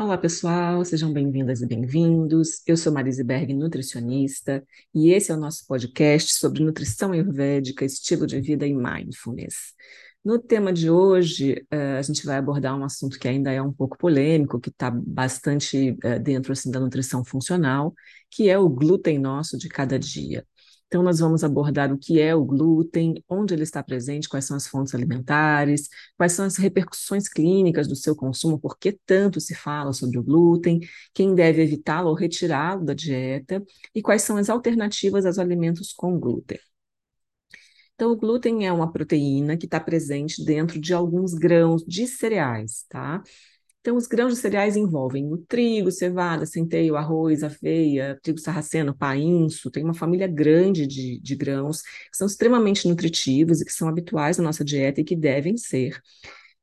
Olá, pessoal, sejam bem-vindas e bem-vindos. Eu sou Marise Berg, nutricionista, e esse é o nosso podcast sobre nutrição ayurvédica, estilo de vida e mindfulness. No tema de hoje, uh, a gente vai abordar um assunto que ainda é um pouco polêmico, que está bastante uh, dentro assim, da nutrição funcional, que é o glúten nosso de cada dia. Então, nós vamos abordar o que é o glúten, onde ele está presente, quais são as fontes alimentares, quais são as repercussões clínicas do seu consumo, por que tanto se fala sobre o glúten, quem deve evitá-lo ou retirá-lo da dieta, e quais são as alternativas aos alimentos com glúten. Então, o glúten é uma proteína que está presente dentro de alguns grãos de cereais, tá? Então, os grãos de cereais envolvem o trigo, cevada, centeio, arroz, aveia, trigo sarraceno, painço. Tem uma família grande de, de grãos que são extremamente nutritivos e que são habituais na nossa dieta e que devem ser.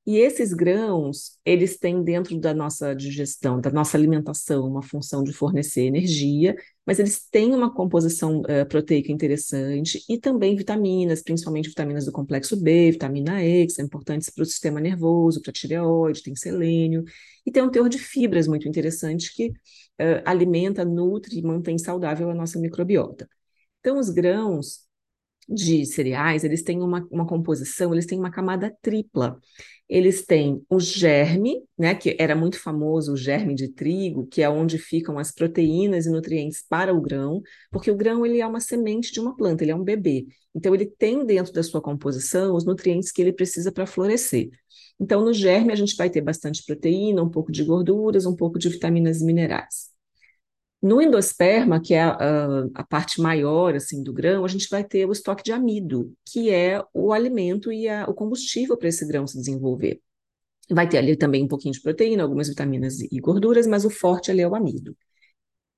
E esses grãos, eles têm dentro da nossa digestão, da nossa alimentação, uma função de fornecer energia, mas eles têm uma composição uh, proteica interessante e também vitaminas, principalmente vitaminas do complexo B, vitamina E, que são importantes para o sistema nervoso, para a tireoide, tem selênio, e tem um teor de fibras muito interessante que uh, alimenta, nutre e mantém saudável a nossa microbiota. Então, os grãos de cereais, eles têm uma, uma composição, eles têm uma camada tripla eles têm o germe, né, que era muito famoso, o germe de trigo, que é onde ficam as proteínas e nutrientes para o grão, porque o grão ele é uma semente de uma planta, ele é um bebê. Então ele tem dentro da sua composição os nutrientes que ele precisa para florescer. Então no germe a gente vai ter bastante proteína, um pouco de gorduras, um pouco de vitaminas e minerais. No endosperma, que é a, a, parte maior assim do grão, a gente vai ter o estoque de amido, que é o alimento e a, o combustível para esse grão se desenvolver. Vai ter ali também um pouquinho de proteína, algumas vitaminas e gorduras, mas o forte ali é o amido.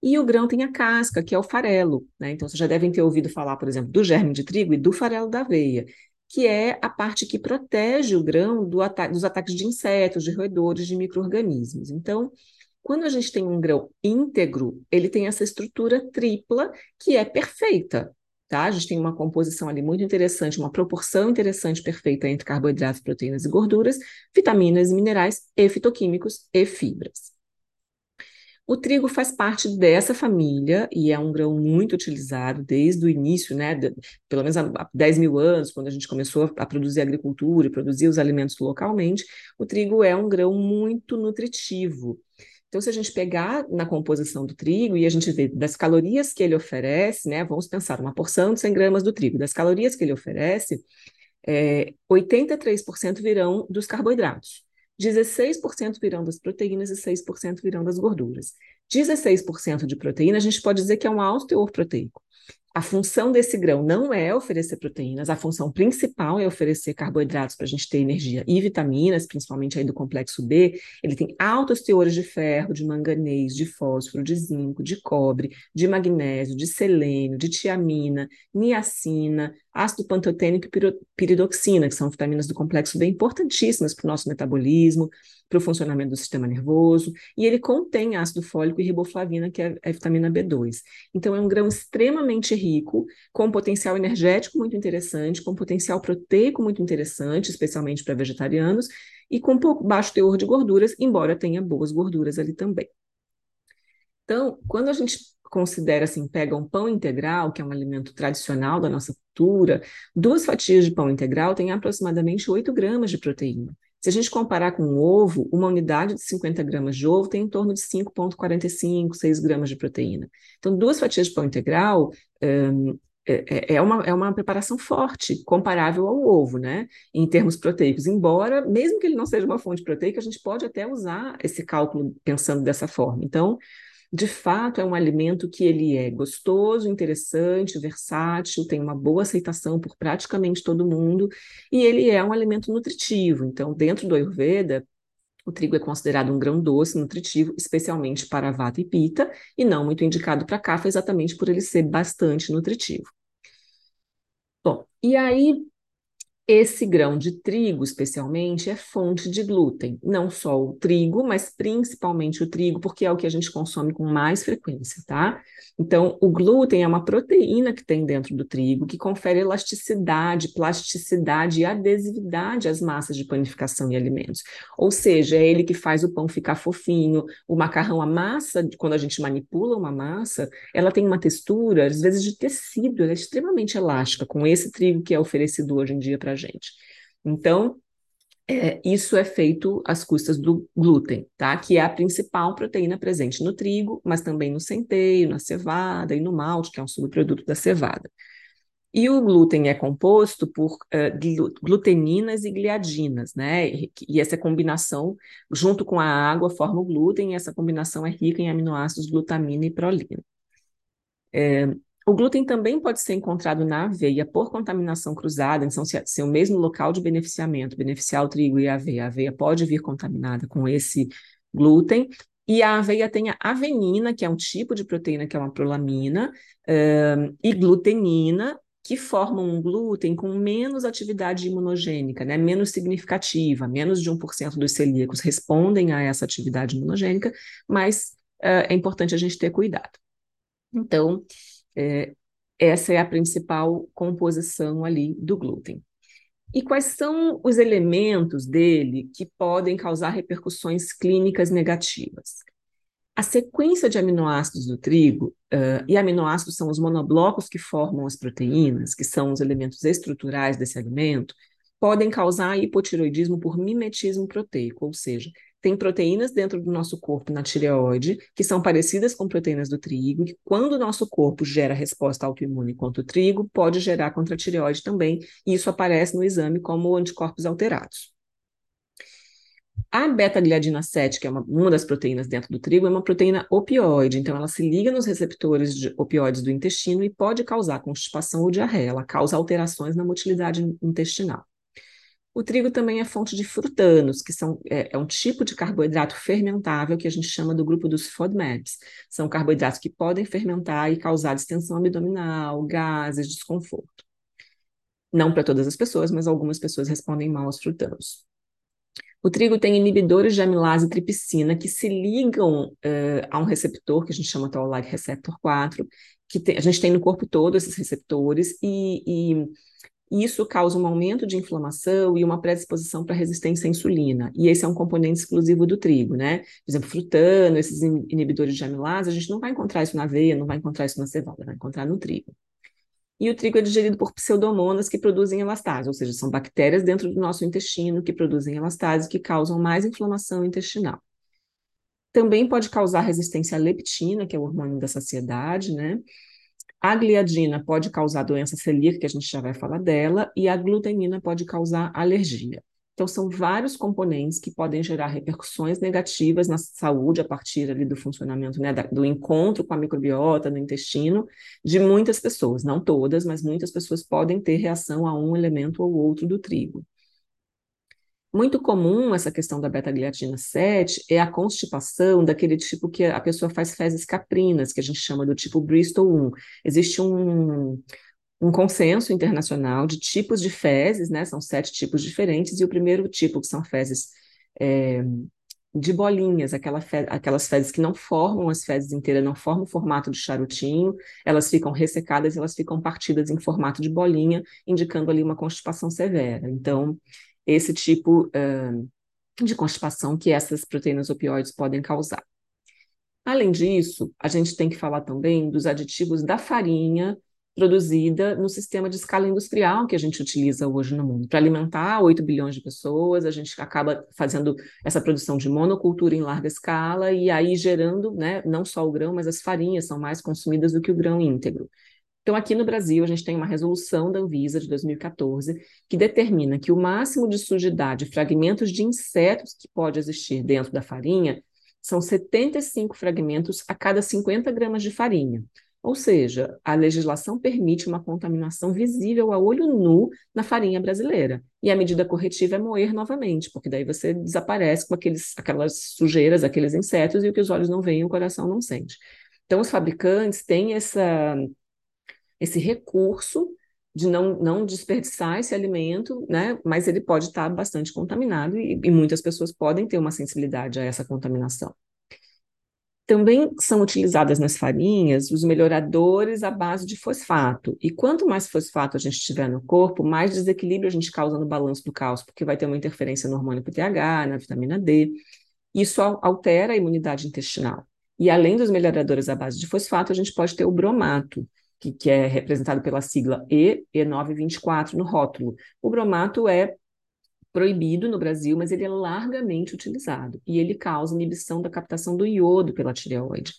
E o grão tem a casca, que é o farelo. Né? Então, vocês já devem ter ouvido falar, por exemplo, do germe de trigo e do farelo da aveia, que é a parte que protege o grão do ata dos ataques de insetos, de roedores, de micro-organismos. Então, quando a gente tem um grão íntegro, ele tem essa estrutura tripla que é perfeita. Tá? A gente tem uma composição ali muito interessante, uma proporção interessante, perfeita entre carboidratos, proteínas e gorduras, vitaminas minerais, e fitoquímicos e fibras. O trigo faz parte dessa família e é um grão muito utilizado desde o início, né, de, pelo menos há 10 mil anos, quando a gente começou a produzir agricultura e produzir os alimentos localmente. O trigo é um grão muito nutritivo. Então, se a gente pegar na composição do trigo e a gente ver das calorias que ele oferece, né, vamos pensar uma porção de 100 gramas do trigo, das calorias que ele oferece, é, 83% virão dos carboidratos, 16% virão das proteínas e 6% virão das gorduras. 16% de proteína, a gente pode dizer que é um alto teor proteico. A função desse grão não é oferecer proteínas, a função principal é oferecer carboidratos para a gente ter energia e vitaminas, principalmente aí do complexo B. Ele tem altos teores de ferro, de manganês, de fósforo, de zinco, de cobre, de magnésio, de selênio, de tiamina, niacina, ácido pantotênico e piridoxina, que são vitaminas do complexo B importantíssimas para o nosso metabolismo, para o funcionamento do sistema nervoso, e ele contém ácido fólico e riboflavina, que é a vitamina B2. Então, é um grão extremamente rico, com potencial energético muito interessante, com potencial proteico muito interessante, especialmente para vegetarianos, e com pouco baixo teor de gorduras, embora tenha boas gorduras ali também. Então, quando a gente considera assim, pega um pão integral, que é um alimento tradicional da nossa cultura, duas fatias de pão integral têm aproximadamente 8 gramas de proteína. Se a gente comparar com o ovo, uma unidade de 50 gramas de ovo tem em torno de 5,45, 6 gramas de proteína. Então, duas fatias de pão integral um, é, é, uma, é uma preparação forte, comparável ao ovo, né? Em termos proteicos. Embora, mesmo que ele não seja uma fonte proteica, a gente pode até usar esse cálculo pensando dessa forma. Então, de fato, é um alimento que ele é gostoso, interessante, versátil, tem uma boa aceitação por praticamente todo mundo, e ele é um alimento nutritivo. Então, dentro do Ayurveda, o trigo é considerado um grão doce, nutritivo, especialmente para vata e pita, e não muito indicado para kapha, exatamente por ele ser bastante nutritivo. Bom, e aí esse grão de trigo, especialmente, é fonte de glúten. Não só o trigo, mas principalmente o trigo, porque é o que a gente consome com mais frequência, tá? Então, o glúten é uma proteína que tem dentro do trigo que confere elasticidade, plasticidade e adesividade às massas de panificação e alimentos. Ou seja, é ele que faz o pão ficar fofinho, o macarrão, a massa, quando a gente manipula uma massa, ela tem uma textura, às vezes, de tecido, ela é extremamente elástica, com esse trigo que é oferecido hoje em dia para gente. Então, é, isso é feito às custas do glúten, tá? Que é a principal proteína presente no trigo, mas também no centeio, na cevada e no malte, que é um subproduto da cevada. E o glúten é composto por uh, gluteninas e gliadinas, né? E, essa combinação, junto com a água, forma o glúten, e essa combinação é rica em aminoácidos glutamina e prolina. É, o glúten também pode ser encontrado na aveia por contaminação cruzada, então se, se o mesmo local de beneficiamento, beneficiar o trigo e a aveia, a aveia pode vir contaminada com esse glúten, e a aveia tem a avenina, que é um tipo de proteína que é uma prolamina, um, e glutenina, que formam um glúten com menos atividade imunogênica, né, menos significativa, menos de 1% dos celíacos respondem a essa atividade imunogênica, mas uh, é importante a gente ter cuidado. Então, é, essa é a principal composição ali do glúten. E quais são os elementos dele que podem causar repercussões clínicas negativas? A sequência de aminoácidos do trigo, uh, e aminoácidos são os monoblocos que formam as proteínas, que são os elementos estruturais desse alimento, podem causar hipotiroidismo por mimetismo proteico, ou seja, tem proteínas dentro do nosso corpo na tireoide, que são parecidas com proteínas do trigo, e quando o nosso corpo gera resposta autoimune contra o trigo, pode gerar contra a tireoide também, e isso aparece no exame como anticorpos alterados. A beta-gliadina 7, que é uma, uma, das proteínas dentro do trigo, é uma proteína opioide, então ela se liga nos receptores de opioides do intestino e pode causar constipação ou diarreia, ela causa alterações na motilidade intestinal. O trigo também é fonte de frutanos, que são, é, é, um tipo de carboidrato fermentável que a gente chama do grupo dos FODMAPs. São carboidratos que podem fermentar e causar distensão abdominal, gases, desconforto. Não para todas as pessoas, mas algumas pessoas respondem mal aos frutanos. O trigo tem inibidores de amilase e tripsina que se ligam uh, a um receptor que a gente chama Toll-like receptor 4, que a gente tem no corpo todo esses receptores e, e e isso causa um aumento de inflamação e uma predisposição para resistência à insulina. E esse é um componente exclusivo do trigo, né? Por exemplo, frutano, esses inibidores de amilase, a gente não vai encontrar isso na aveia, não vai encontrar isso na cevada, vai encontrar no trigo. E o trigo é digerido por pseudomonas que produzem elastase, ou seja, são bactérias dentro do nosso intestino que produzem elastase, que causam mais inflamação intestinal. Também pode causar resistência à leptina, que é o hormônio da saciedade, né? A gliadina pode causar doença celíaca, que a gente já vai falar dela, e a glutenina pode causar alergia. Então, são vários componentes que podem gerar repercussões negativas na saúde a partir ali do funcionamento, né, do encontro com a microbiota no intestino de muitas pessoas, não todas, mas muitas pessoas podem ter reação a um elemento ou outro do trigo. Muito comum essa questão da beta-gliadina 7 é a constipação daquele tipo que a pessoa faz fezes caprinas, que a gente chama do tipo Bristol 1. Existe um, um consenso internacional de tipos de fezes, né? São sete tipos diferentes, e o primeiro tipo, que são fezes é, de bolinhas, aquela fe aquelas fezes que não formam as fezes inteiras, não formam o formato de charutinho, elas ficam ressecadas, elas ficam partidas em formato de bolinha, indicando ali uma constipação severa. Então, esse tipo uh, de constipação que essas proteínas opioides podem causar. Além disso, a gente tem que falar também dos aditivos da farinha produzida no sistema de escala industrial que a gente utiliza hoje no mundo. Para alimentar 8 bilhões de pessoas, a gente acaba fazendo essa produção de monocultura em larga escala e aí gerando, né, não só o grão, mas as farinhas são mais consumidas do que o grão íntegro. Então, aqui no Brasil, a gente tem uma resolução da Anvisa de 2014 que determina que o máximo de sujidade, fragmentos de insetos que pode existir dentro da farinha, são 75 fragmentos a cada 50 gramas de farinha. Ou seja, a legislação permite uma contaminação visível a olho nu na farinha brasileira. E a medida corretiva é moer novamente, porque daí você desaparece com aqueles, aquelas sujeiras, aqueles insetos, e o que os olhos não veem, o coração não sente. Então, os fabricantes têm essa esse recurso de não, não desperdiçar esse alimento, né? Mas ele pode estar bastante contaminado e, e muitas pessoas podem ter uma sensibilidade a essa contaminação. Também são utilizadas nas farinhas os melhoradores à base de fosfato. E quanto mais fosfato a gente tiver no corpo, mais desequilíbrio a gente causa no balanço do cálcio, porque vai ter uma interferência no hormônio PTH, na vitamina D. Isso altera a imunidade intestinal. E além dos melhoradores à base de fosfato, a gente pode ter o bromato, que, que é representado pela sigla E, E924 no rótulo. O bromato é proibido no Brasil, mas ele é largamente utilizado e ele causa inibição da captação do iodo pela tireoide.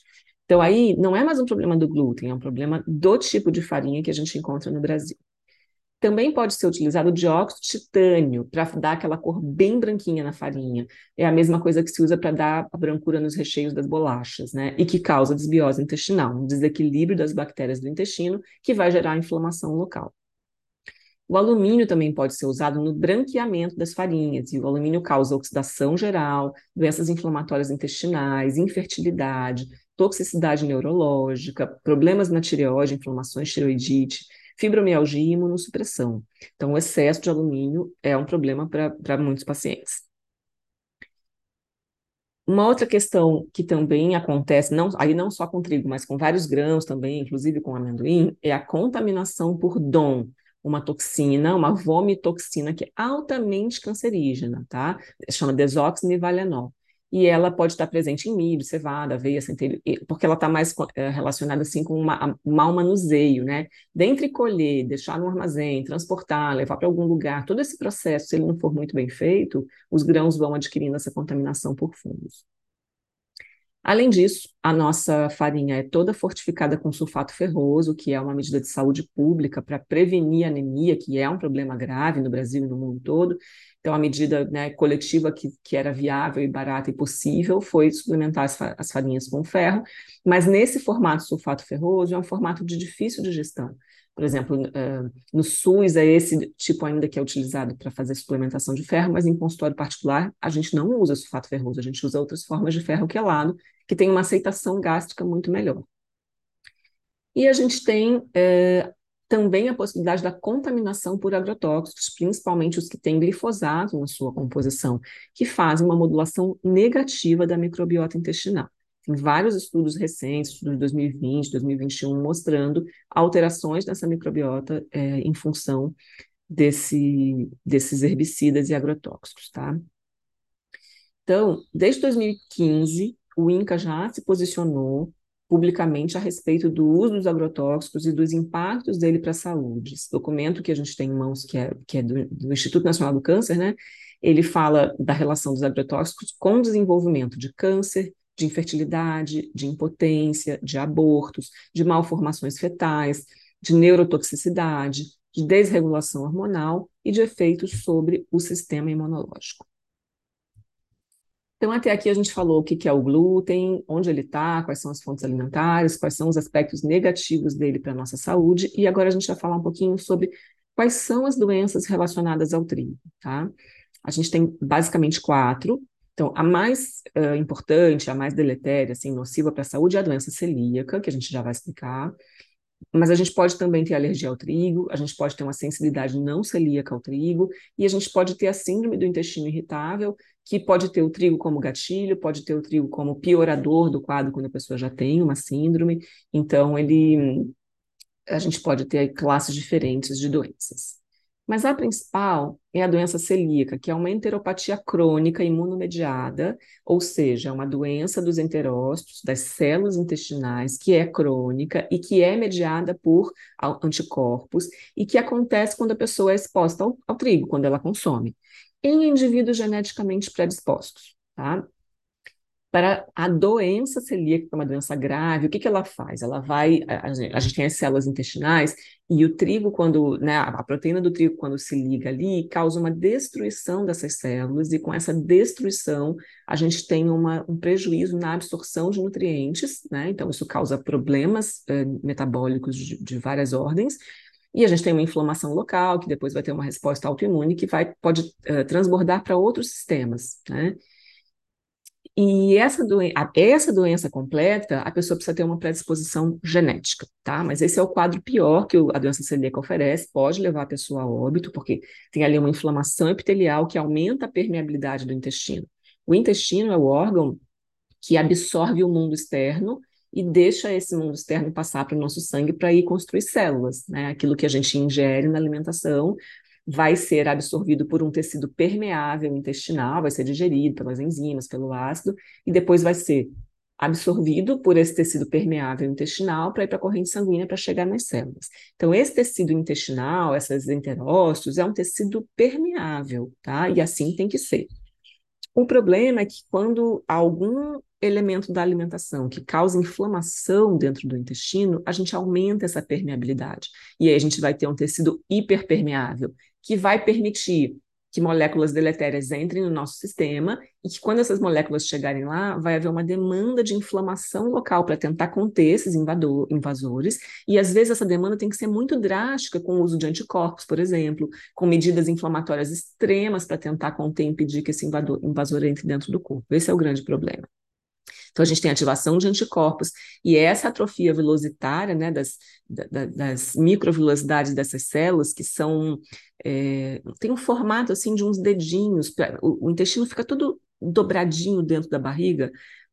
Então, aí não é mais um problema do glúten, é um problema do tipo de farinha que a gente encontra no Brasil. Também pode ser utilizado dióxido de titânio para dar aquela cor bem branquinha na farinha. É a mesma coisa que se usa para dar a brancura nos recheios das bolachas, né? E que causa desbiose intestinal, um desequilíbrio das bactérias do intestino que vai gerar inflamação local. O alumínio também pode ser usado no branqueamento das farinhas, e o alumínio causa oxidação geral, doenças inflamatórias intestinais, infertilidade, toxicidade neurológica, problemas na tireoide, inflamações tiroidite, fibromialgia e imunossupressão. Então, o excesso de alumínio é um problema para muitos pacientes. Uma outra questão que também acontece, não, aí não só com trigo, mas com vários grãos também, inclusive com amendoim, é a contaminação por DOM, uma toxina, uma vomitoxina que é altamente cancerígena, tá? Chama desoxinivalenol. E ela pode estar presente em milho, cevada, aveia, centeio, porque ela está mais é, relacionada assim com uma, um mau manuseio, né? Dentre colher, deixar no armazém, transportar, levar para algum lugar, todo esse processo, se ele não for muito bem feito, os grãos vão adquirindo essa contaminação por fungos. Além disso, a nossa farinha é toda fortificada com sulfato ferroso, que é uma medida de saúde pública para prevenir anemia, que é um problema grave no Brasil e no mundo todo. Então, a medida né, coletiva que, que era viável e barata e possível foi suplementar as, as farinhas com ferro, mas nesse formato sulfato ferroso é um formato de difícil digestão. Por exemplo, uh, no SUS é esse tipo ainda que é utilizado para fazer suplementação de ferro, mas em consultório particular a gente não usa sulfato ferroso, a gente usa outras formas de ferro quelado, que tem uma aceitação gástrica muito melhor. E a gente tem é, também a possibilidade da contaminação por agrotóxicos, principalmente os que têm glifosato na sua composição, que fazem uma modulação negativa da microbiota intestinal. Vários estudos recentes, estudos de 2020, 2021, mostrando alterações nessa microbiota é, em função desse, desses herbicidas e agrotóxicos, tá? Então, desde 2015, o INCA já se posicionou publicamente a respeito do uso dos agrotóxicos e dos impactos dele para a saúde. Esse documento que a gente tem em mãos, que é, que é do, do Instituto Nacional do Câncer, né? Ele fala da relação dos agrotóxicos com o desenvolvimento de câncer, de infertilidade, de impotência, de abortos, de malformações fetais, de neurotoxicidade, de desregulação hormonal e de efeitos sobre o sistema imunológico. Então, até aqui a gente falou o que é o glúten, onde ele está, quais são as fontes alimentares, quais são os aspectos negativos dele para a nossa saúde, e agora a gente vai falar um pouquinho sobre quais são as doenças relacionadas ao trigo, tá? A gente tem basicamente quatro, então, a mais uh, importante, a mais deletéria, assim, nociva para a saúde é a doença celíaca, que a gente já vai explicar. Mas a gente pode também ter alergia ao trigo, a gente pode ter uma sensibilidade não celíaca ao trigo, e a gente pode ter a síndrome do intestino irritável, que pode ter o trigo como gatilho, pode ter o trigo como piorador do quadro quando a pessoa já tem uma síndrome. Então, ele a gente pode ter classes diferentes de doenças. Mas a principal é a doença celíaca, que é uma enteropatia crônica imunomediada, ou seja, é uma doença dos enterócitos, das células intestinais, que é crônica e que é mediada por anticorpos e que acontece quando a pessoa é exposta ao, ao trigo, quando ela consome, em indivíduos geneticamente predispostos. Tá? Para a doença celíaca, que é uma doença grave, o que, que ela faz? Ela vai, a, a gente tem as células intestinais, e o trigo, quando, né, a proteína do trigo, quando se liga ali, causa uma destruição dessas células, e com essa destruição, a gente tem uma, um prejuízo na absorção de nutrientes, né? Então, isso causa problemas eh, metabólicos de, de várias ordens, e a gente tem uma inflamação local, que depois vai ter uma resposta autoimune que vai, pode uh, transbordar para outros sistemas, né? E essa, doen essa doença completa, a pessoa precisa ter uma predisposição genética, tá? Mas esse é o quadro pior que a doença celíaca oferece, pode levar a pessoa a óbito, porque tem ali uma inflamação epitelial que aumenta a permeabilidade do intestino. O intestino é o órgão que absorve o mundo externo e deixa esse mundo externo passar para o nosso sangue para ir construir células, né? Aquilo que a gente ingere na alimentação vai ser absorvido por um tecido permeável intestinal, vai ser digerido pelas enzimas, pelo ácido, e depois vai ser absorvido por esse tecido permeável intestinal para ir para a corrente sanguínea para chegar nas células. Então, esse tecido intestinal, essas enterócitos, é um tecido permeável, tá? E assim tem que ser. O problema é que quando algum elemento da alimentação que causa inflamação dentro do intestino, a gente aumenta essa permeabilidade. E aí a gente vai ter um tecido hiperpermeável, que vai permitir que moléculas deletérias entrem no nosso sistema e que quando essas moléculas chegarem lá, vai haver uma demanda de inflamação local para tentar conter esses invador, invasores, e às vezes essa demanda tem que ser muito drástica com o uso de anticorpos, por exemplo, com medidas inflamatórias extremas para tentar conter e impedir que esse invador, invasor entre dentro do corpo. Esse é o grande problema. Então, a gente tem ativação de anticorpos, e essa atrofia velocitária, né, das, da, das dessas células, que são, é, tem um formato, assim, de uns dedinhos, o, o intestino fica todo dobradinho dentro da barriga,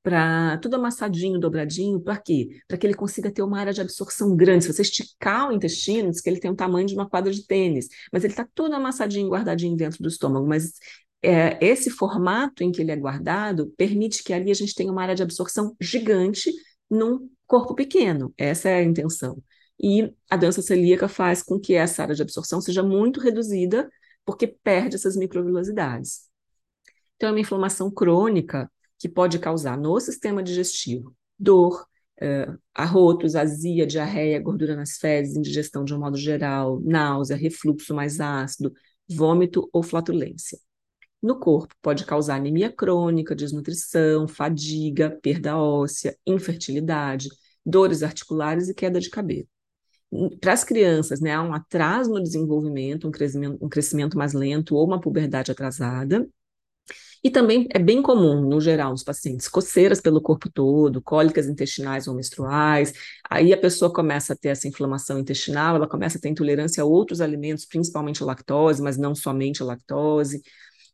para tudo amassadinho, dobradinho, para quê? Para que ele consiga ter uma área de absorção grande. Se você esticar o intestino, diz que ele tem o tamanho de uma quadra de tênis, mas ele está todo amassadinho, guardadinho dentro do estômago, mas é, esse formato em que ele é guardado permite que ali a gente tenha uma área de absorção gigante num corpo pequeno. Essa é a intenção. E a doença celíaca faz com que essa área de absorção seja muito reduzida, porque perde essas microvilosidades. Então, é uma inflamação crônica que pode causar no sistema digestivo dor, uh, arrotos, azia, diarreia, gordura nas fezes, indigestão de um modo geral, náusea, refluxo mais ácido, vômito ou flatulência. No corpo, pode causar anemia crônica, desnutrição, fadiga, perda óssea, infertilidade, dores articulares e queda de cabelo. Para as crianças, né, há um atraso no desenvolvimento, um crescimento, um crescimento mais lento ou uma puberdade atrasada. E também é bem comum, no geral, nos pacientes, coceiras pelo corpo todo, cólicas intestinais ou menstruais. Aí a pessoa começa a ter essa inflamação intestinal, ela começa a ter intolerância a outros alimentos, principalmente a lactose, mas não somente a lactose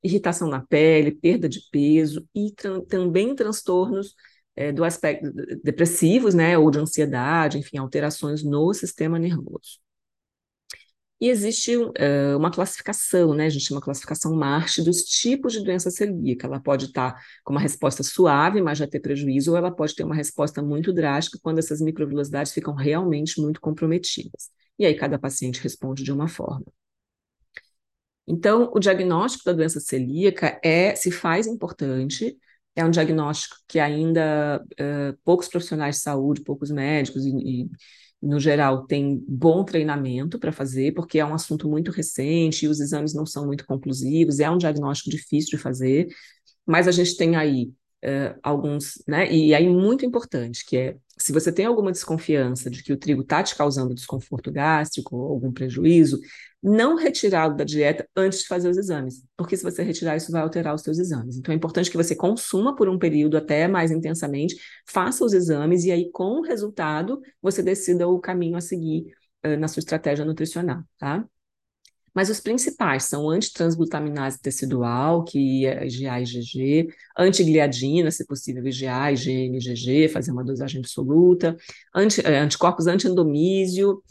irritação na pele, perda de peso e tra também transtornos é, do aspecto depressivos, né, ou de ansiedade, enfim, alterações no sistema nervoso. E existe uh, uma classificação, né? A gente chama classificação March dos tipos de doença celíaca. Ela pode estar com uma resposta suave, mas já ter prejuízo, ou ela pode ter uma resposta muito drástica quando essas microvelocidades ficam realmente muito comprometidas. E aí cada paciente responde de uma forma. Então, o diagnóstico da doença celíaca é, se faz importante, é um diagnóstico que ainda uh, poucos profissionais de saúde, poucos médicos e, e no geral, tem bom treinamento para fazer, porque é um assunto muito recente e os exames não são muito conclusivos, é um diagnóstico difícil de fazer, mas a gente tem aí uh, alguns, né? E aí muito importante, que é se você tem alguma desconfiança de que o trigo está te causando desconforto gástrico algum prejuízo, não retirá-lo da dieta antes de fazer os exames, porque se você retirar isso vai alterar os seus exames. Então é importante que você consuma por um período até mais intensamente, faça os exames e aí com o resultado você decida o caminho a seguir uh, na sua estratégia nutricional, tá? Mas os principais são antitransglutaminase tecidual, que é IgA e IgG, antigliadina, se possível, IgA, IgM, IgG, fazer uma dosagem absoluta, anti, é, anticorpos antiendomísio,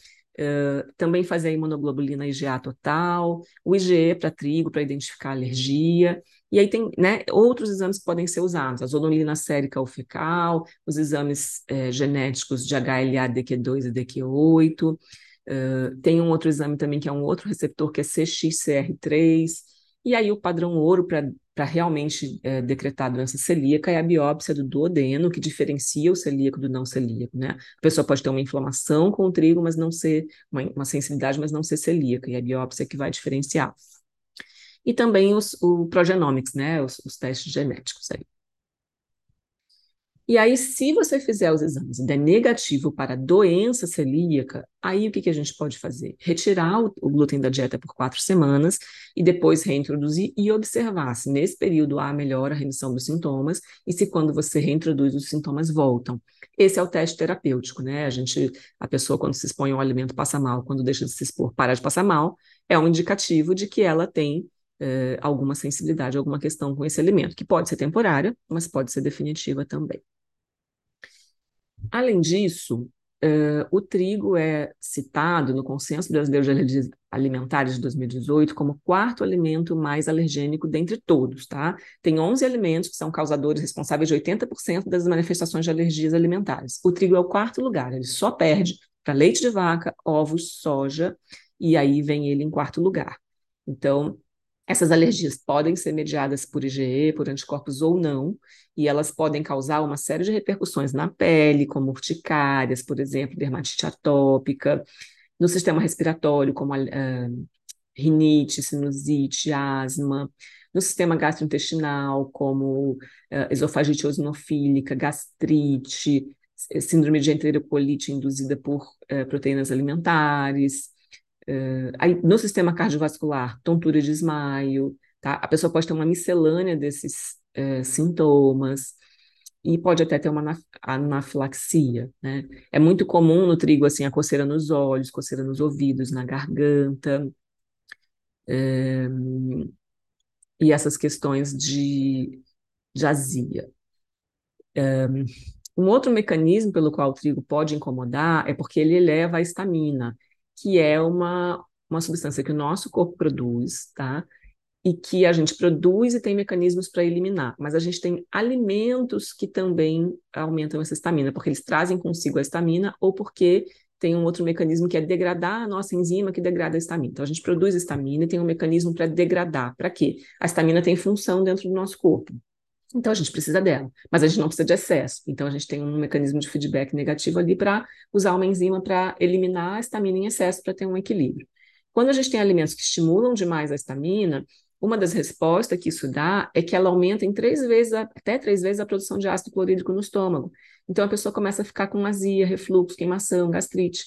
Também fazer a imunoglobulina IgA total, o IgE para trigo, para identificar alergia, e aí tem né, outros exames que podem ser usados, a zonulina sérica ou fecal, os exames genéticos de HLA, DQ2 e DQ8, Uh, tem um outro exame também que é um outro receptor que é CXCR3, e aí o padrão ouro para realmente é, decretar a doença celíaca é a biópsia do duodeno, que diferencia o celíaco do não celíaco, né? A pessoa pode ter uma inflamação com o trigo, mas não ser, uma, uma sensibilidade, mas não ser celíaca, e a biópsia é que vai diferenciar. E também os, o progenomics, né? Os, os testes genéticos aí. E aí, se você fizer os exames e der negativo para doença celíaca, aí o que, que a gente pode fazer? Retirar o, o glúten da dieta por quatro semanas e depois reintroduzir e observar se nesse período há melhora a remissão dos sintomas e se quando você reintroduz os sintomas voltam. Esse é o teste terapêutico, né? A gente, a pessoa quando se expõe ao alimento passa mal, quando deixa de se expor para de passar mal, é um indicativo de que ela tem eh, alguma sensibilidade, alguma questão com esse alimento, que pode ser temporária, mas pode ser definitiva também. Além disso, uh, o trigo é citado no Consenso Brasileiro de Alergias Alimentares de 2018 como o quarto alimento mais alergênico dentre todos, tá? Tem 11 alimentos que são causadores responsáveis de 80% das manifestações de alergias alimentares. O trigo é o quarto lugar, ele só perde para leite de vaca, ovos, soja, e aí vem ele em quarto lugar. Então, essas alergias podem ser mediadas por IgE, por anticorpos ou não, e elas podem causar uma série de repercussões na pele, como urticárias, por exemplo, dermatite atópica, no sistema respiratório, como a, uh, rinite, sinusite, asma, no sistema gastrointestinal, como uh, esofagite eosinofílica, gastrite, síndrome de enterocolite induzida por uh, proteínas alimentares, Uh, aí, no sistema cardiovascular, tontura e desmaio, tá? A pessoa pode ter uma miscelânea desses uh, sintomas e pode até ter uma anafilaxia, né? É muito comum no trigo, assim, a coceira nos olhos, coceira nos ouvidos, na garganta, um, e essas questões de, de azia. Um, um outro mecanismo pelo qual o trigo pode incomodar é porque ele eleva a estamina, que é uma, uma substância que o nosso corpo produz, tá? E que a gente produz e tem mecanismos para eliminar. Mas a gente tem alimentos que também aumentam essa estamina, porque eles trazem consigo a estamina ou porque tem um outro mecanismo que é degradar a nossa enzima que degrada a estamina. Então a gente produz estamina e tem um mecanismo para degradar. Para quê? A estamina tem função dentro do nosso corpo. Então a gente precisa dela, mas a gente não precisa de excesso. Então a gente tem um mecanismo de feedback negativo ali para usar uma enzima para eliminar a estamina em excesso para ter um equilíbrio. Quando a gente tem alimentos que estimulam demais a estamina, uma das respostas que isso dá é que ela aumenta em três vezes, até três vezes a produção de ácido clorídrico no estômago. Então a pessoa começa a ficar com azia, refluxo, queimação, gastrite,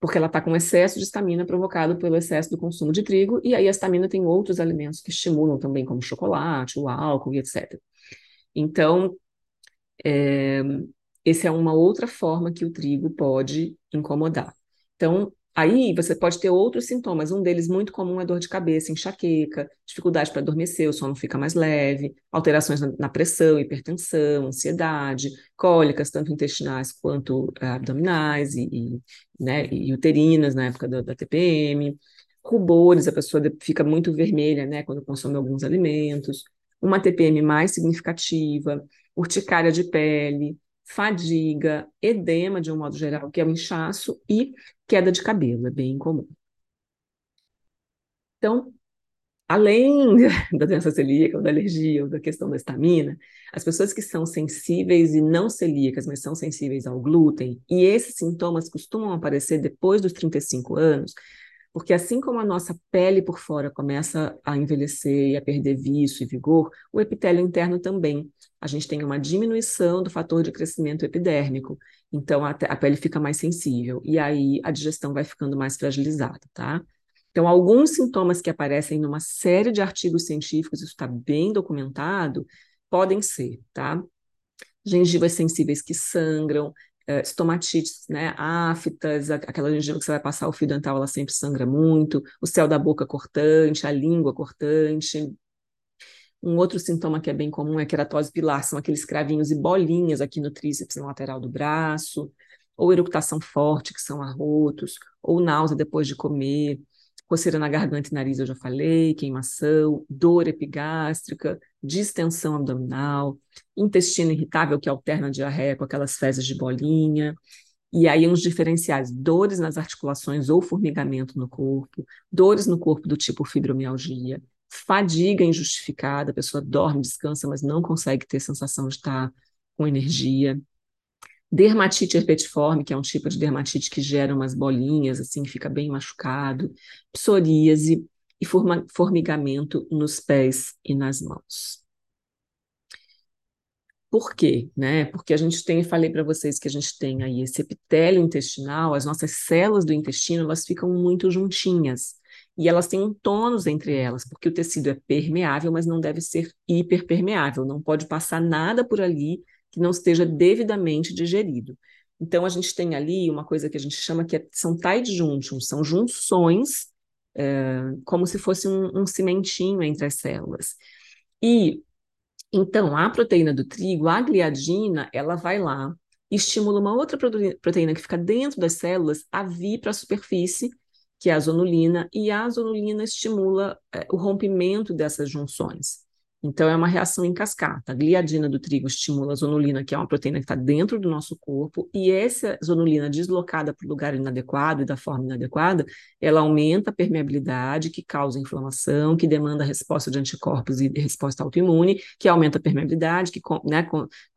porque ela está com excesso de estamina provocado pelo excesso do consumo de trigo, e aí a estamina tem outros alimentos que estimulam também, como chocolate, o álcool e etc. Então, é, essa é uma outra forma que o trigo pode incomodar. Então, aí você pode ter outros sintomas. Um deles muito comum é dor de cabeça, enxaqueca, dificuldade para adormecer, o sono fica mais leve, alterações na, na pressão, hipertensão, ansiedade, cólicas, tanto intestinais quanto uh, abdominais e, e, né, e uterinas na época da, da TPM. Rubores, a pessoa fica muito vermelha, né, quando consome alguns alimentos uma TPM mais significativa, urticária de pele, fadiga, edema de um modo geral, que é o inchaço, e queda de cabelo, é bem comum. Então, além da doença celíaca, ou da alergia, ou da questão da estamina, as pessoas que são sensíveis e não celíacas, mas são sensíveis ao glúten, e esses sintomas costumam aparecer depois dos 35 anos, porque assim como a nossa pele por fora começa a envelhecer e a perder vício e vigor, o epitélio interno também. A gente tem uma diminuição do fator de crescimento epidérmico, então a, a pele fica mais sensível, e aí a digestão vai ficando mais fragilizada, tá? Então, alguns sintomas que aparecem numa série de artigos científicos, isso está bem documentado, podem ser, tá? Gengivas sensíveis que sangram, uh, estomatites, né, aftas, aquela gengiva que você vai passar o fio dental, ela sempre sangra muito, o céu da boca cortante, a língua cortante. Um outro sintoma que é bem comum é queratose pilar, são aqueles cravinhos e bolinhas aqui no tríceps, na lateral do braço, ou eructação forte, que são arrotos, ou náusea depois de comer, coceira na garganta e nariz, eu já falei, queimação, dor epigástrica, distensão abdominal, intestino irritável que alterna a diarreia com aquelas fezes de bolinha, e aí uns diferenciais, dores nas articulações ou formigamento no corpo, dores no corpo do tipo fibromialgia, fadiga injustificada, a pessoa dorme, descansa, mas não consegue ter sensação de estar com energia, dermatite herpetiforme, que é um tipo de dermatite que gera umas bolinhas, assim, fica bem machucado, psoríase e formigamento nos pés e nas mãos. Por quê? Né? Porque a gente tem, falei para vocês que a gente tem aí esse epitélio intestinal, as nossas células do intestino, elas ficam muito juntinhas. E elas têm um tônus entre elas, porque o tecido é permeável, mas não deve ser hiperpermeável, não pode passar nada por ali que não esteja devidamente digerido. Então, a gente tem ali uma coisa que a gente chama que é, são tight junctions, são junções, é, como se fosse um, um cimentinho entre as células. E então, a proteína do trigo, a gliadina, ela vai lá, estimula uma outra proteína que fica dentro das células a vir para a superfície, que é a zonulina, e a zonulina estimula é, o rompimento dessas junções. Então, é uma reação em cascata. A gliadina do trigo estimula a zonulina, que é uma proteína que está dentro do nosso corpo, e essa zonulina deslocada para o lugar inadequado e da forma inadequada, ela aumenta a permeabilidade, que causa inflamação, que demanda resposta de anticorpos e resposta autoimune, que aumenta a permeabilidade, que né,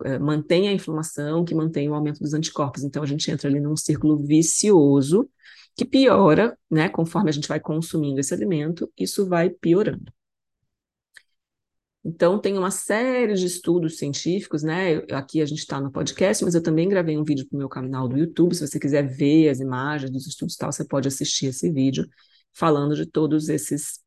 é, mantém a inflamação, que mantém o aumento dos anticorpos. Então, a gente entra ali num círculo vicioso que piora, né, conforme a gente vai consumindo esse alimento, isso vai piorando. Então, tem uma série de estudos científicos, né? Aqui a gente está no podcast, mas eu também gravei um vídeo para o meu canal do YouTube. Se você quiser ver as imagens dos estudos tal, você pode assistir esse vídeo falando de todos esses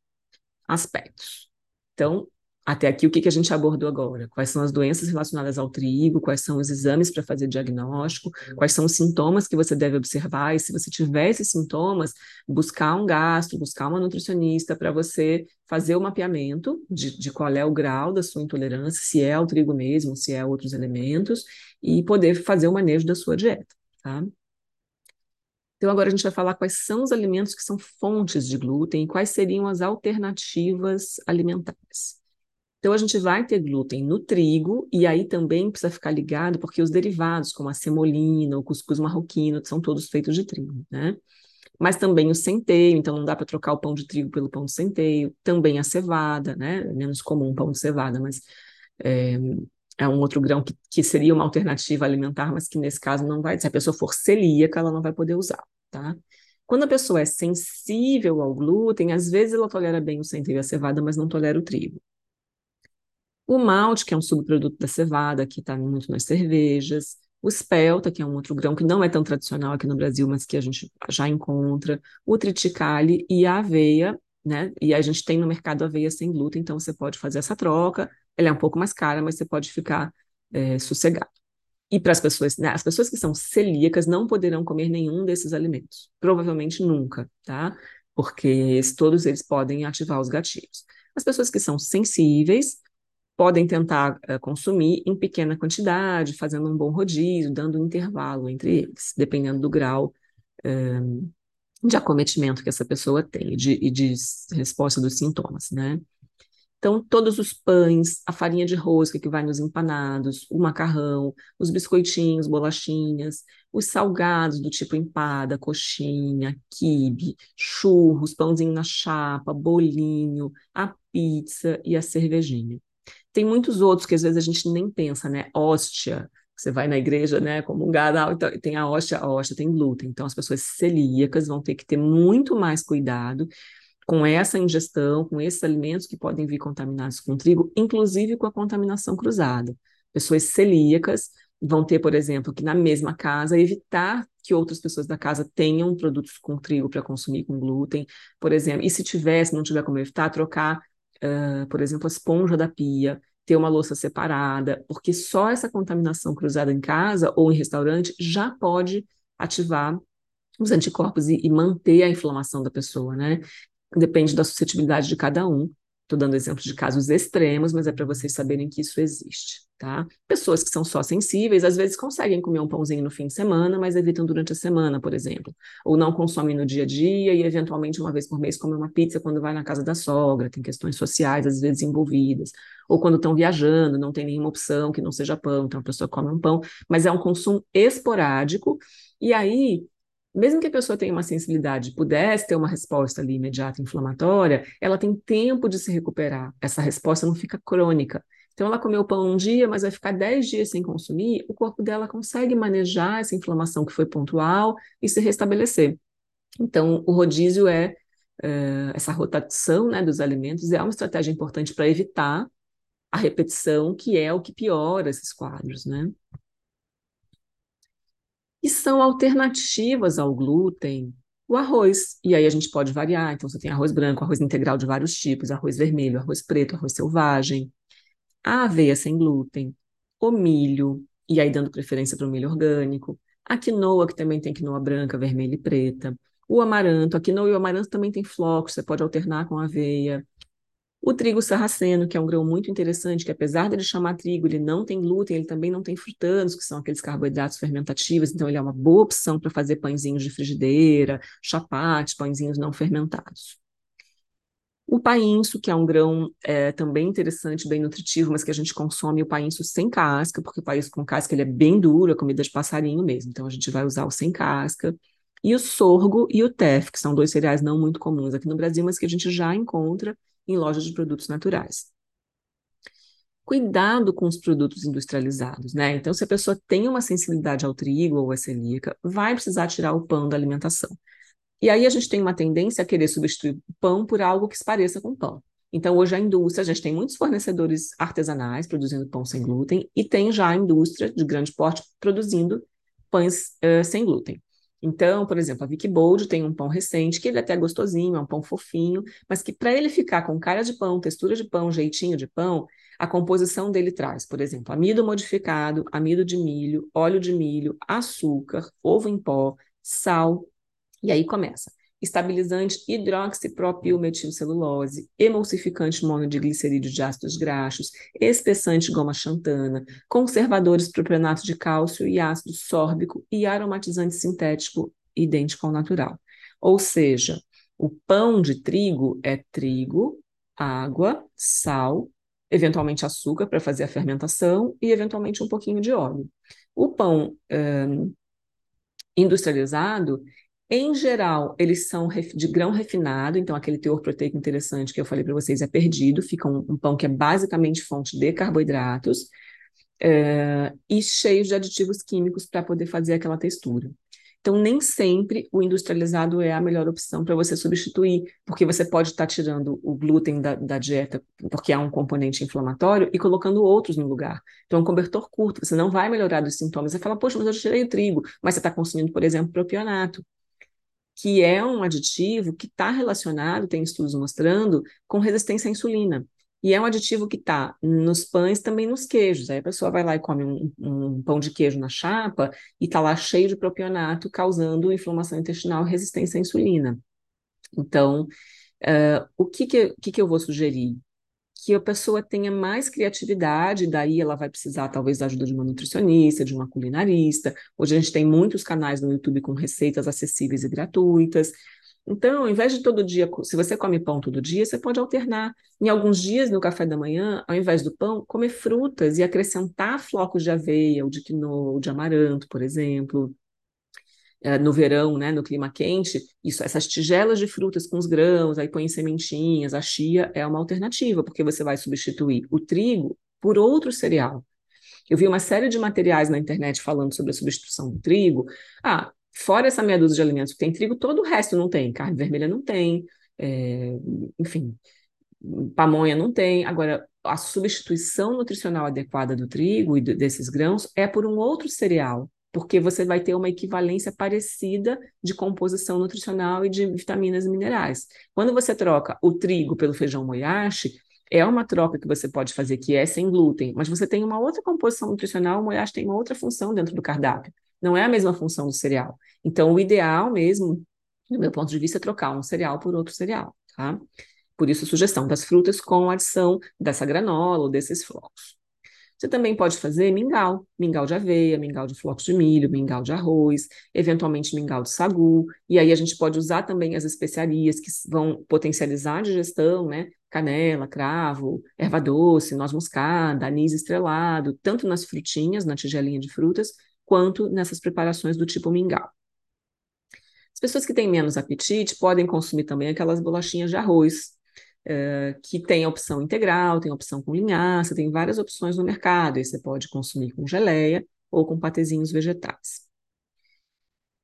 aspectos. Então, até aqui, o que, que a gente abordou agora? Quais são as doenças relacionadas ao trigo? Quais são os exames para fazer diagnóstico? Quais são os sintomas que você deve observar? E se você tiver esses sintomas, buscar um gastro, buscar uma nutricionista para você fazer o mapeamento de, de qual é o grau da sua intolerância, se é ao trigo mesmo, se é outros elementos, e poder fazer o manejo da sua dieta, tá? Então, agora a gente vai falar quais são os alimentos que são fontes de glúten e quais seriam as alternativas alimentares. Então, a gente vai ter glúten no trigo, e aí também precisa ficar ligado, porque os derivados, como a semolina, o cuscuz marroquino, são todos feitos de trigo, né? Mas também o centeio, então não dá para trocar o pão de trigo pelo pão de centeio, também a cevada, né? É menos comum o pão de cevada, mas é, é um outro grão que, que seria uma alternativa alimentar, mas que nesse caso não vai, se a pessoa for celíaca, ela não vai poder usar, tá? Quando a pessoa é sensível ao glúten, às vezes ela tolera bem o centeio e a cevada, mas não tolera o trigo. O malte, que é um subproduto da cevada, que está muito nas cervejas. O espelta, que é um outro grão que não é tão tradicional aqui no Brasil, mas que a gente já encontra. O triticale e a aveia, né? E a gente tem no mercado aveia sem glúten, então você pode fazer essa troca. Ela é um pouco mais cara, mas você pode ficar é, sossegado. E para as pessoas, né, as pessoas que são celíacas não poderão comer nenhum desses alimentos. Provavelmente nunca, tá? Porque todos eles podem ativar os gatilhos. As pessoas que são sensíveis podem tentar uh, consumir em pequena quantidade, fazendo um bom rodízio, dando um intervalo entre eles, dependendo do grau uh, de acometimento que essa pessoa tem de, e de resposta dos sintomas, né? Então, todos os pães, a farinha de rosca que vai nos empanados, o macarrão, os biscoitinhos, bolachinhas, os salgados do tipo empada, coxinha, quibe, churros, pãozinho na chapa, bolinho, a pizza e a cervejinha. Tem muitos outros que às vezes a gente nem pensa, né? Hóstia, você vai na igreja, né, comungar, então, tem a hóstia, a hóstia tem glúten. Então, as pessoas celíacas vão ter que ter muito mais cuidado com essa ingestão, com esses alimentos que podem vir contaminados com trigo, inclusive com a contaminação cruzada. Pessoas celíacas vão ter, por exemplo, que na mesma casa evitar que outras pessoas da casa tenham produtos com trigo para consumir com glúten, por exemplo, e se tiver, se não tiver como evitar, trocar uh, por exemplo, a esponja da pia, ter uma louça separada, porque só essa contaminação cruzada em casa ou em restaurante já pode ativar os anticorpos e, e manter a inflamação da pessoa, né? Depende da suscetibilidade de cada um. Estou dando exemplos de casos extremos, mas é para vocês saberem que isso existe tá? Pessoas que são só sensíveis, às vezes conseguem comer um pãozinho no fim de semana, mas evitam durante a semana, por exemplo. Ou não consomem no dia a dia e, eventualmente, uma vez por mês comem uma pizza quando vai na casa da sogra, tem questões sociais, às vezes, envolvidas. Ou quando estão viajando, não tem nenhuma opção que não seja pão, então a pessoa come um pão, mas é um consumo esporádico, e aí mesmo que a pessoa tenha uma sensibilidade, pudesse ter uma resposta ali imediata inflamatória, ela tem tempo de se recuperar. Essa resposta não fica crônica. Então, ela comeu pão um dia, mas vai ficar 10 dias sem consumir, o corpo dela consegue manejar essa inflamação que foi pontual e se restabelecer. Então, o rodízio é, é essa rotação né, dos alimentos, é uma estratégia importante para evitar a repetição, que é o que piora esses quadros, né? E são alternativas ao glúten o arroz. E aí a gente pode variar. Então, você tem arroz branco, arroz integral de vários tipos, arroz vermelho, arroz preto, arroz selvagem, a aveia sem glúten, o milho, e aí dando preferência para o milho orgânico, a quinoa, que também tem quinoa branca, vermelha e preta, o amaranto, a quinoa e o amaranto também tem flocos, você pode alternar com aveia. O trigo sarraceno, que é um grão muito interessante, que apesar de ele chamar trigo, ele não tem glúten, ele também não tem frutanos, que são aqueles carboidratos fermentativos, então ele é uma boa opção para fazer pãezinhos de frigideira, chapates, pãezinhos não fermentados. O painço, que é um grão é, também interessante, bem nutritivo, mas que a gente consome o painço sem casca, porque o painço com casca ele é bem duro, é comida de passarinho mesmo, então a gente vai usar o sem casca. E o sorgo e o teff, que são dois cereais não muito comuns aqui no Brasil, mas que a gente já encontra em lojas de produtos naturais. Cuidado com os produtos industrializados, né? Então, se a pessoa tem uma sensibilidade ao trigo ou é celíaca, vai precisar tirar o pão da alimentação. E aí a gente tem uma tendência a querer substituir o pão por algo que se pareça com pão. Então, hoje a indústria, a gente tem muitos fornecedores artesanais produzindo pão sem glúten e tem já a indústria de grande porte produzindo pães uh, sem glúten. Então, por exemplo, a Vicky Bold tem um pão recente, que ele é até gostosinho, é um pão fofinho, mas que para ele ficar com cara de pão, textura de pão, jeitinho de pão, a composição dele traz, por exemplo, amido modificado, amido de milho, óleo de milho, açúcar, ovo em pó, sal, e aí começa estabilizante hidroxipropilmetilcelulose, emulsificante monodiglicerídeo de ácidos graxos, espessante goma xantana, conservadores propionato de cálcio e ácido sórbico e aromatizante sintético idêntico ao natural. Ou seja, o pão de trigo é trigo, água, sal, eventualmente açúcar para fazer a fermentação e eventualmente um pouquinho de óleo. O pão um, industrializado, em geral, eles são de grão refinado, então aquele teor proteico interessante que eu falei para vocês é perdido, fica um, um, pão que é basicamente fonte de carboidratos é, e cheio de aditivos químicos para poder fazer aquela textura. Então, nem sempre o industrializado é a melhor opção para você substituir, porque você pode estar tá tirando o glúten da, da, dieta, porque é um componente inflamatório, e colocando outros no lugar. Então, é um cobertor curto, você não vai melhorar dos sintomas. Você fala, poxa, mas eu tirei o trigo, mas você está consumindo, por exemplo, propionato que é um aditivo que está relacionado, tem estudos mostrando, com resistência à insulina. E é um aditivo que está nos pães, também nos queijos. Aí a pessoa vai lá e come um, um pão de queijo na chapa e está lá cheio de propionato, causando inflamação intestinal resistência à insulina. Então, uh, o que, que, que, que eu vou sugerir? Que a pessoa tenha mais criatividade, daí ela vai precisar talvez da ajuda de uma nutricionista, de uma culinarista. Hoje a gente tem muitos canais no YouTube com receitas acessíveis e gratuitas. Então, ao invés de todo dia, se você come pão todo dia, você pode alternar. Em alguns dias, no café da manhã, ao invés do pão, comer frutas e acrescentar flocos de aveia, ou de quinoa, ou de amaranto, por exemplo. É, no verão, né, no clima quente, isso, essas tigelas de frutas com os grãos, aí põe sementinhas, a chia é uma alternativa, porque você vai substituir o trigo por outro cereal. Eu vi uma série de materiais na internet falando sobre a substituição do trigo. Ah, fora essa meia dúzia de alimentos que tem trigo, todo o resto não tem. Carne vermelha não tem, é, enfim, pamonha não tem. Agora, a substituição nutricional adequada do trigo e desses grãos é por um outro cereal, porque você vai ter uma equivalência parecida de composição nutricional e de vitaminas e minerais. Quando você troca o trigo pelo feijão moyashi, é uma troca que você pode fazer que é sem glúten, mas você tem uma outra composição nutricional, o moyashi tem uma outra função dentro do cardápio. Não é a mesma função do cereal. Então, o ideal mesmo, do meu ponto de vista, é trocar um cereal por outro cereal, tá? Por isso, sugestão das frutas com adição dessa granola ou desses flocos. Você também pode fazer mingau, mingau de aveia, mingau de flocos de milho, mingau de arroz, eventualmente mingau de sagu, e aí a gente pode usar também as especiarias que vão potencializar a digestão, né? Canela, cravo, erva doce, noz moscada, anis estrelado, tanto nas frutinhas, na tigelinha de frutas, quanto nessas preparações do tipo mingau. As pessoas que têm menos apetite podem consumir também aquelas bolachinhas de arroz, Uh, que tem a opção integral, tem a opção com linhaça, tem várias opções no mercado. E você pode consumir com geleia ou com patezinhos vegetais.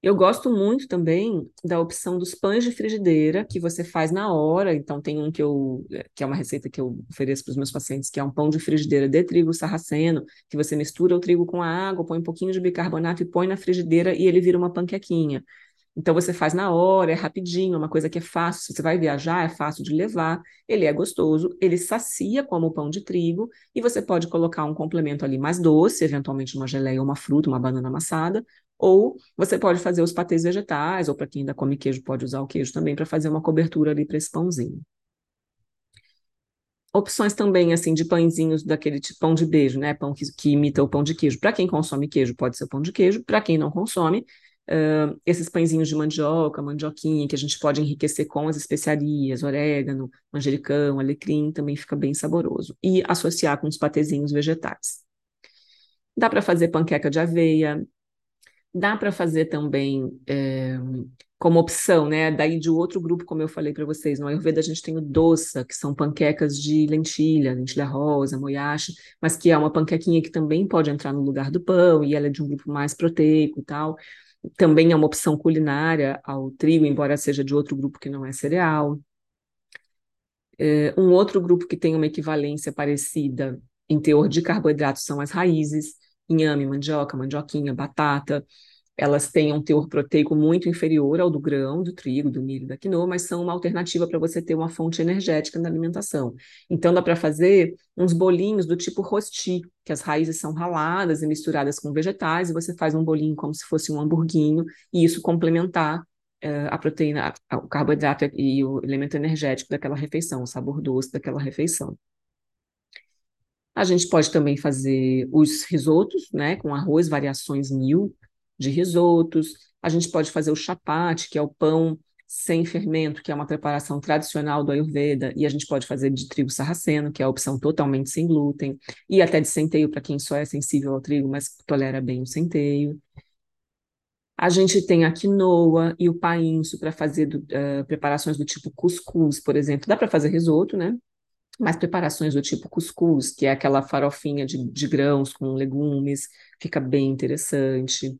Eu gosto muito também da opção dos pães de frigideira que você faz na hora. Então tem um que eu que é uma receita que eu ofereço para os meus pacientes, que é um pão de frigideira de trigo sarraceno, que você mistura o trigo com a água, põe um pouquinho de bicarbonato e põe na frigideira e ele vira uma panquequinha. Então você faz na hora, é rapidinho, é uma coisa que é fácil. Se você vai viajar, é fácil de levar, ele é gostoso, ele sacia como pão de trigo, e você pode colocar um complemento ali mais doce, eventualmente uma geleia, uma fruta, uma banana amassada, ou você pode fazer os patês vegetais, ou para quem ainda come queijo, pode usar o queijo também para fazer uma cobertura ali para esse pãozinho. Opções também, assim, de pãezinhos daquele tipo pão de beijo, né? Pão que, que imita o pão de queijo. Para quem consome queijo, pode ser o pão de queijo. Para quem não consome, uh, esses pãezinhos de mandioca, mandioquinha, que a gente pode enriquecer com as especiarias, orégano, manjericão, alecrim, também fica bem saboroso. E associar com os patezinhos vegetais. Dá para fazer panqueca de aveia, dá para fazer também é, como opção, né? Daí de outro grupo, como eu falei para vocês, no Ayurveda a gente tem o doça, que são panquecas de lentilha, lentilha rosa, moyashi, mas que é uma panquequinha que também pode entrar no lugar do pão, e ela é de um grupo mais proteico e tal também é uma opção culinária ao trigo, embora seja de outro grupo que não é cereal. É, um outro grupo que tem uma equivalência parecida em teor de carboidratos são as raízes, inhame, mandioca, mandioquinha, batata, elas têm um teor proteico muito inferior ao do grão, do trigo, do milho, da quinoa, mas são uma alternativa para você ter uma fonte energética na alimentação. Então dá para fazer uns bolinhos do tipo rosti, que as raízes são raladas e misturadas com vegetais, e você faz um bolinho como se fosse um hamburguinho, e isso complementar uh, a proteína, a, o carboidrato e o elemento energético daquela refeição, o sabor doce daquela refeição. A gente pode também fazer os risotos, né, com arroz, variações mil, de risotos. A gente pode fazer o chapati, que é o pão sem fermento, que é uma preparação tradicional do Ayurveda, e a gente pode fazer de trigo sarraceno, que é a opção totalmente sem glúten, e até de centeio para quem só é sensível ao trigo, mas tolera bem o centeio. A gente tem a quinoa e o painço para fazer do, uh, preparações do tipo cuscuz, por exemplo. Dá para fazer risoto, né? Mas preparações do tipo cuscuz, que é aquela farofinha de, de grãos com legumes, fica bem interessante.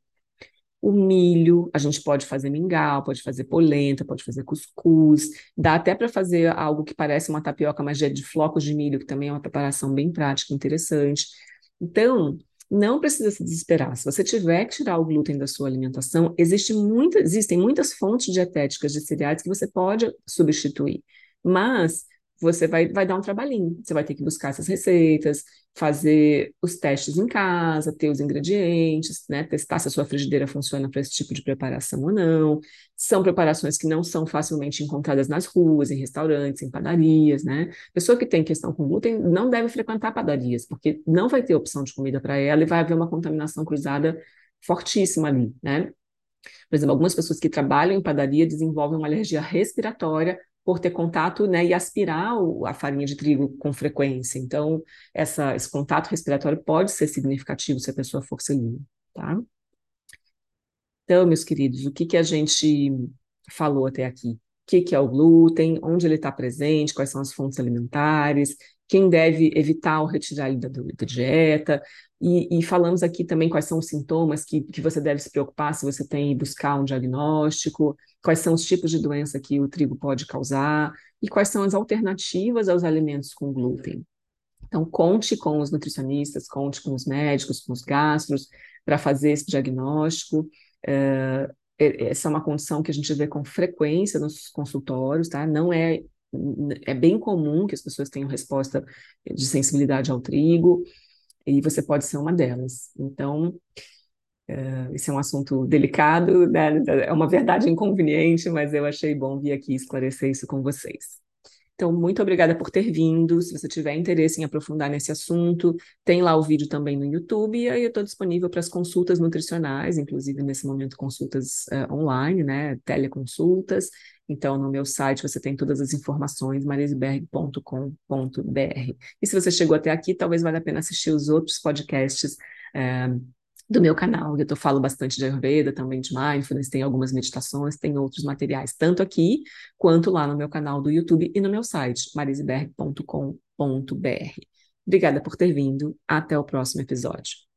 O milho, a gente pode fazer mingau, pode fazer polenta, pode fazer cuscuz, dá até para fazer algo que parece uma tapioca, mas é de flocos de milho, que também é uma preparação bem prática, interessante. Então, não precisa se desesperar. Se você tiver que tirar o glúten da sua alimentação, existe muita, existem muitas fontes dietéticas de cereais que você pode substituir. Mas você vai, vai dar um trabalhinho. Você vai ter que buscar essas receitas, fazer os testes em casa, ter os ingredientes, né? Testar se a sua frigideira funciona para esse tipo de preparação ou não. São preparações que não são facilmente encontradas nas ruas, em restaurantes, em padarias, né? Pessoa que tem questão com glúten não deve frequentar padarias, porque não vai ter opção de comida para ela e vai haver uma contaminação cruzada fortíssima ali, né? Por exemplo, algumas pessoas que trabalham em padaria desenvolvem uma alergia respiratória por ter contato né, e aspirar o, a farinha de trigo com frequência. Então, essa, esse contato respiratório pode ser significativo se a pessoa for celíaca, tá? Então, meus queridos, o que, que a gente falou até aqui? O que, que é o glúten, onde ele está presente, quais são as fontes alimentares, quem deve evitar ou retirar da, da dieta, e, e, falamos aqui também quais são os sintomas que, que você deve se preocupar se você tem buscar um diagnóstico, quais são os tipos de doença que o trigo pode causar e quais são as alternativas aos alimentos com glúten. Então, conte com os nutricionistas, conte com os médicos, com os gastros, para fazer esse diagnóstico. É, essa é uma condição que a gente vê com frequência nos consultórios, tá? Não é é bem comum que as pessoas tenham resposta de sensibilidade ao trigo, e você pode ser uma delas. Então, Uh, esse é um assunto delicado, né? é uma verdade inconveniente, mas eu achei bom vir aqui esclarecer isso com vocês. Então, muito obrigada por ter vindo. Se você tiver interesse em aprofundar nesse assunto, tem lá o vídeo também no YouTube, e aí eu estou disponível para as consultas nutricionais, inclusive nesse momento consultas uh, online, né? Teleconsultas. Então, no meu site você tem todas as informações, marisberg.com.br. E se você chegou até aqui, talvez valha a pena assistir os outros podcasts. Uh, do meu canal. Eu falo bastante de Ayurveda, também de Mindfulness, tem algumas meditações, tem outros materiais, tanto aqui quanto lá no meu canal do YouTube e no meu site, marisberg.com.br. Obrigada por ter vindo. Até o próximo episódio.